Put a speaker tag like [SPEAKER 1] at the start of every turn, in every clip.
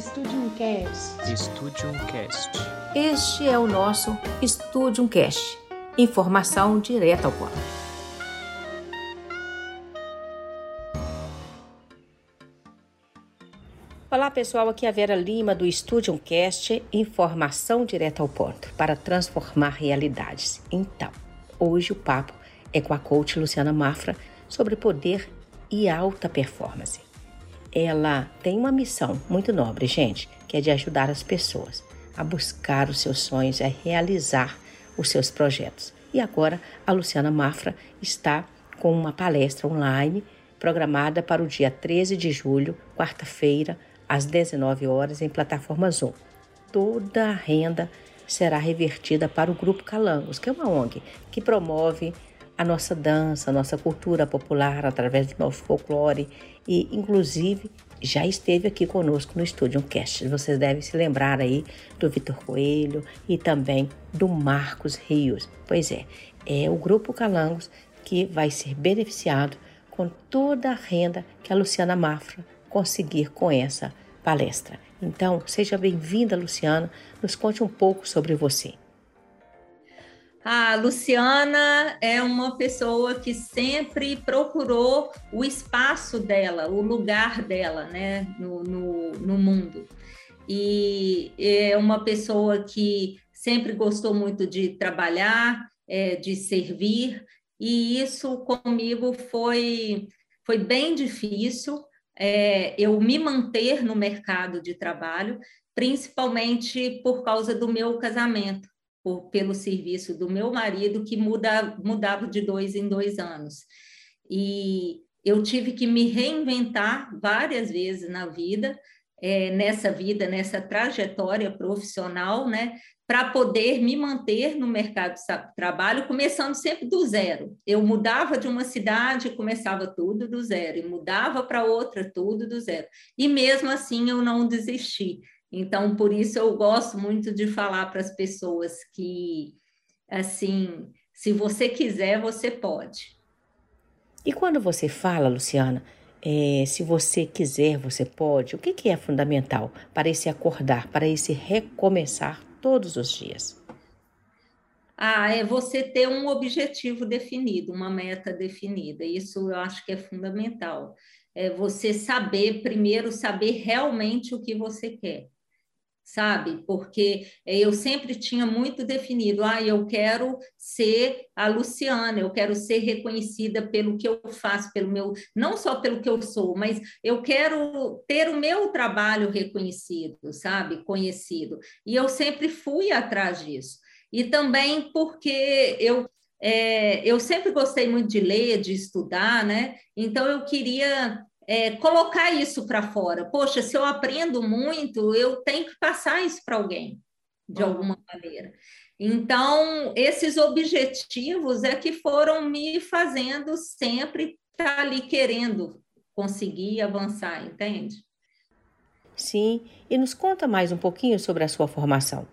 [SPEAKER 1] Studium Cast.
[SPEAKER 2] Studium Cast.
[SPEAKER 3] Este é o nosso Studium Cast. Informação direta ao ponto. Olá pessoal, aqui é a Vera Lima do Studium Cast, informação direta ao ponto para transformar realidades. Então, hoje o papo é com a coach Luciana Mafra sobre poder e alta performance. Ela tem uma missão muito nobre, gente, que é de ajudar as pessoas a buscar os seus sonhos, a realizar os seus projetos. E agora a Luciana Mafra está com uma palestra online programada para o dia 13 de julho, quarta-feira, às 19 horas, em plataforma Zoom. Toda a renda será revertida para o Grupo Calangos, que é uma ONG que promove a nossa dança, a nossa cultura popular através do nosso folclore e, inclusive, já esteve aqui conosco no Estúdio Cast. Vocês devem se lembrar aí do Vitor Coelho e também do Marcos Rios. Pois é, é o Grupo Calangos que vai ser beneficiado com toda a renda que a Luciana Mafra conseguir com essa palestra. Então, seja bem-vinda, Luciana. Nos conte um pouco sobre você.
[SPEAKER 4] A Luciana é uma pessoa que sempre procurou o espaço dela, o lugar dela né, no, no, no mundo. E é uma pessoa que sempre gostou muito de trabalhar, é, de servir, e isso comigo foi, foi bem difícil, é, eu me manter no mercado de trabalho, principalmente por causa do meu casamento por, pelo serviço do meu marido, que muda, mudava de dois em dois anos. E eu tive que me reinventar várias vezes na vida, é, nessa vida, nessa trajetória profissional, né, para poder me manter no mercado de trabalho, começando sempre do zero. Eu mudava de uma cidade, começava tudo do zero, e mudava para outra, tudo do zero. E mesmo assim eu não desisti. Então, por isso eu gosto muito de falar para as pessoas que, assim, se você quiser, você pode.
[SPEAKER 3] E quando você fala, Luciana, é, se você quiser, você pode, o que, que é fundamental para esse acordar, para esse recomeçar todos os dias?
[SPEAKER 4] Ah, é você ter um objetivo definido, uma meta definida. Isso eu acho que é fundamental. É você saber, primeiro, saber realmente o que você quer sabe? Porque eu sempre tinha muito definido, ah, eu quero ser a Luciana, eu quero ser reconhecida pelo que eu faço, pelo meu, não só pelo que eu sou, mas eu quero ter o meu trabalho reconhecido, sabe? Conhecido. E eu sempre fui atrás disso. E também porque eu é, eu sempre gostei muito de ler, de estudar, né? Então eu queria é, colocar isso para fora. Poxa, se eu aprendo muito, eu tenho que passar isso para alguém, de alguma maneira. Então, esses objetivos é que foram me fazendo sempre estar tá ali querendo conseguir avançar, entende?
[SPEAKER 3] Sim, e nos conta mais um pouquinho sobre a sua formação.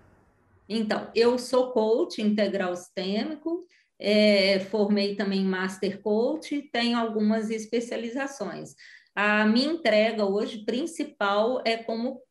[SPEAKER 4] Então, eu sou coach integral sistêmico, é, formei também Master Coach, tenho algumas especializações. A minha entrega hoje principal é como,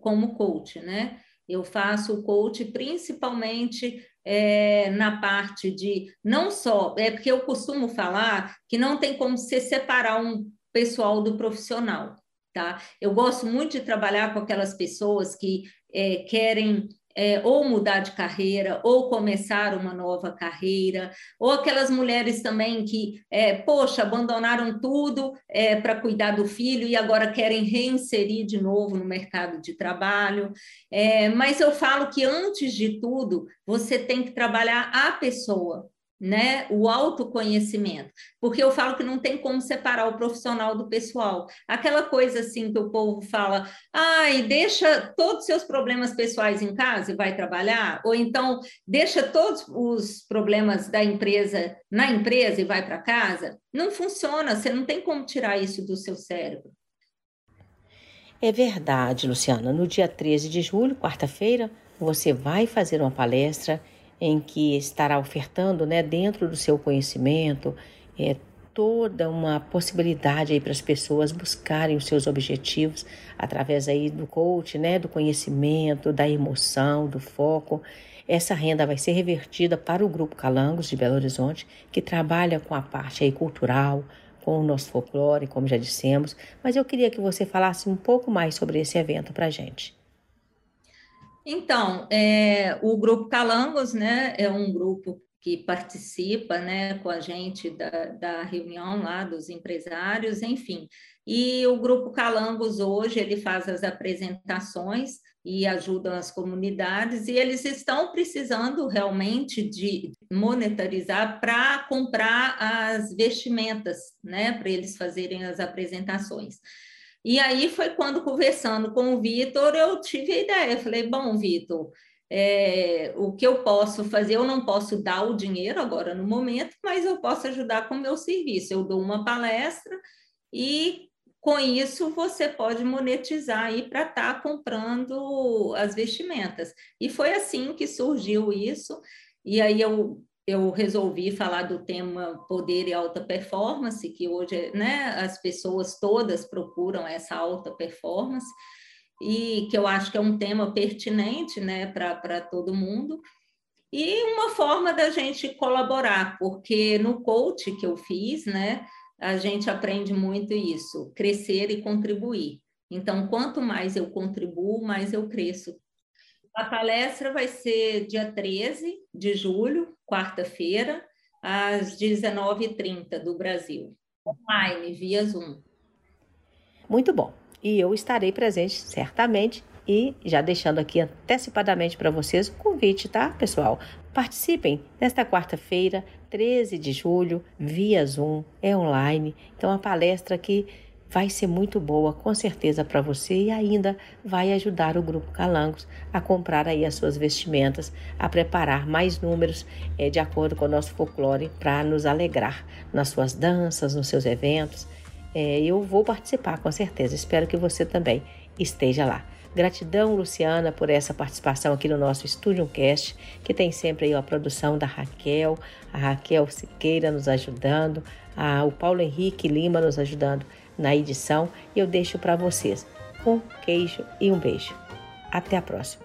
[SPEAKER 4] como coach, né? Eu faço o coach principalmente é, na parte de não só, é porque eu costumo falar que não tem como você separar um pessoal do profissional, tá? Eu gosto muito de trabalhar com aquelas pessoas que é, querem é, ou mudar de carreira, ou começar uma nova carreira, ou aquelas mulheres também que, é, poxa, abandonaram tudo é, para cuidar do filho e agora querem reinserir de novo no mercado de trabalho. É, mas eu falo que, antes de tudo, você tem que trabalhar a pessoa, né, o autoconhecimento, porque eu falo que não tem como separar o profissional do pessoal. Aquela coisa assim que o povo fala, ai, deixa todos os seus problemas pessoais em casa e vai trabalhar, ou então deixa todos os problemas da empresa na empresa e vai para casa. Não funciona, você não tem como tirar isso do seu cérebro.
[SPEAKER 3] É verdade, Luciana. No dia 13 de julho, quarta-feira, você vai fazer uma palestra em que estará ofertando, né, dentro do seu conhecimento, é, toda uma possibilidade aí para as pessoas buscarem os seus objetivos através aí do coach, né, do conhecimento, da emoção, do foco. Essa renda vai ser revertida para o Grupo Calangos de Belo Horizonte, que trabalha com a parte aí cultural, com o nosso folclore, como já dissemos, mas eu queria que você falasse um pouco mais sobre esse evento para a gente.
[SPEAKER 4] Então, é, o Grupo Calangos né, é um grupo que participa né, com a gente da, da reunião lá dos empresários, enfim. E o Grupo Calangos hoje ele faz as apresentações e ajudam as comunidades, e eles estão precisando realmente de monetarizar para comprar as vestimentas, né, para eles fazerem as apresentações. E aí foi quando, conversando com o Vitor, eu tive a ideia. Falei, bom, Vitor, é, o que eu posso fazer, eu não posso dar o dinheiro agora no momento, mas eu posso ajudar com o meu serviço. Eu dou uma palestra e com isso você pode monetizar aí para estar tá comprando as vestimentas. E foi assim que surgiu isso. E aí eu eu resolvi falar do tema poder e alta performance, que hoje né, as pessoas todas procuram essa alta performance, e que eu acho que é um tema pertinente né, para todo mundo. E uma forma da gente colaborar, porque no coach que eu fiz, né, a gente aprende muito isso, crescer e contribuir. Então, quanto mais eu contribuo, mais eu cresço a palestra vai ser dia 13 de julho, quarta-feira, às 19h30 do Brasil, online, via Zoom.
[SPEAKER 3] Muito bom. E eu estarei presente certamente e já deixando aqui antecipadamente para vocês o convite, tá, pessoal? Participem nesta quarta-feira, 13 de julho, via Zoom, é online. Então, a palestra aqui vai ser muito boa, com certeza, para você e ainda vai ajudar o Grupo Calangos a comprar aí as suas vestimentas, a preparar mais números é, de acordo com o nosso folclore para nos alegrar nas suas danças, nos seus eventos. É, eu vou participar, com certeza. Espero que você também esteja lá. Gratidão, Luciana, por essa participação aqui no nosso Studio Cast, que tem sempre aí a produção da Raquel, a Raquel Siqueira nos ajudando, a, o Paulo Henrique Lima nos ajudando na edição e eu deixo para vocês um queijo e um beijo. Até a próxima!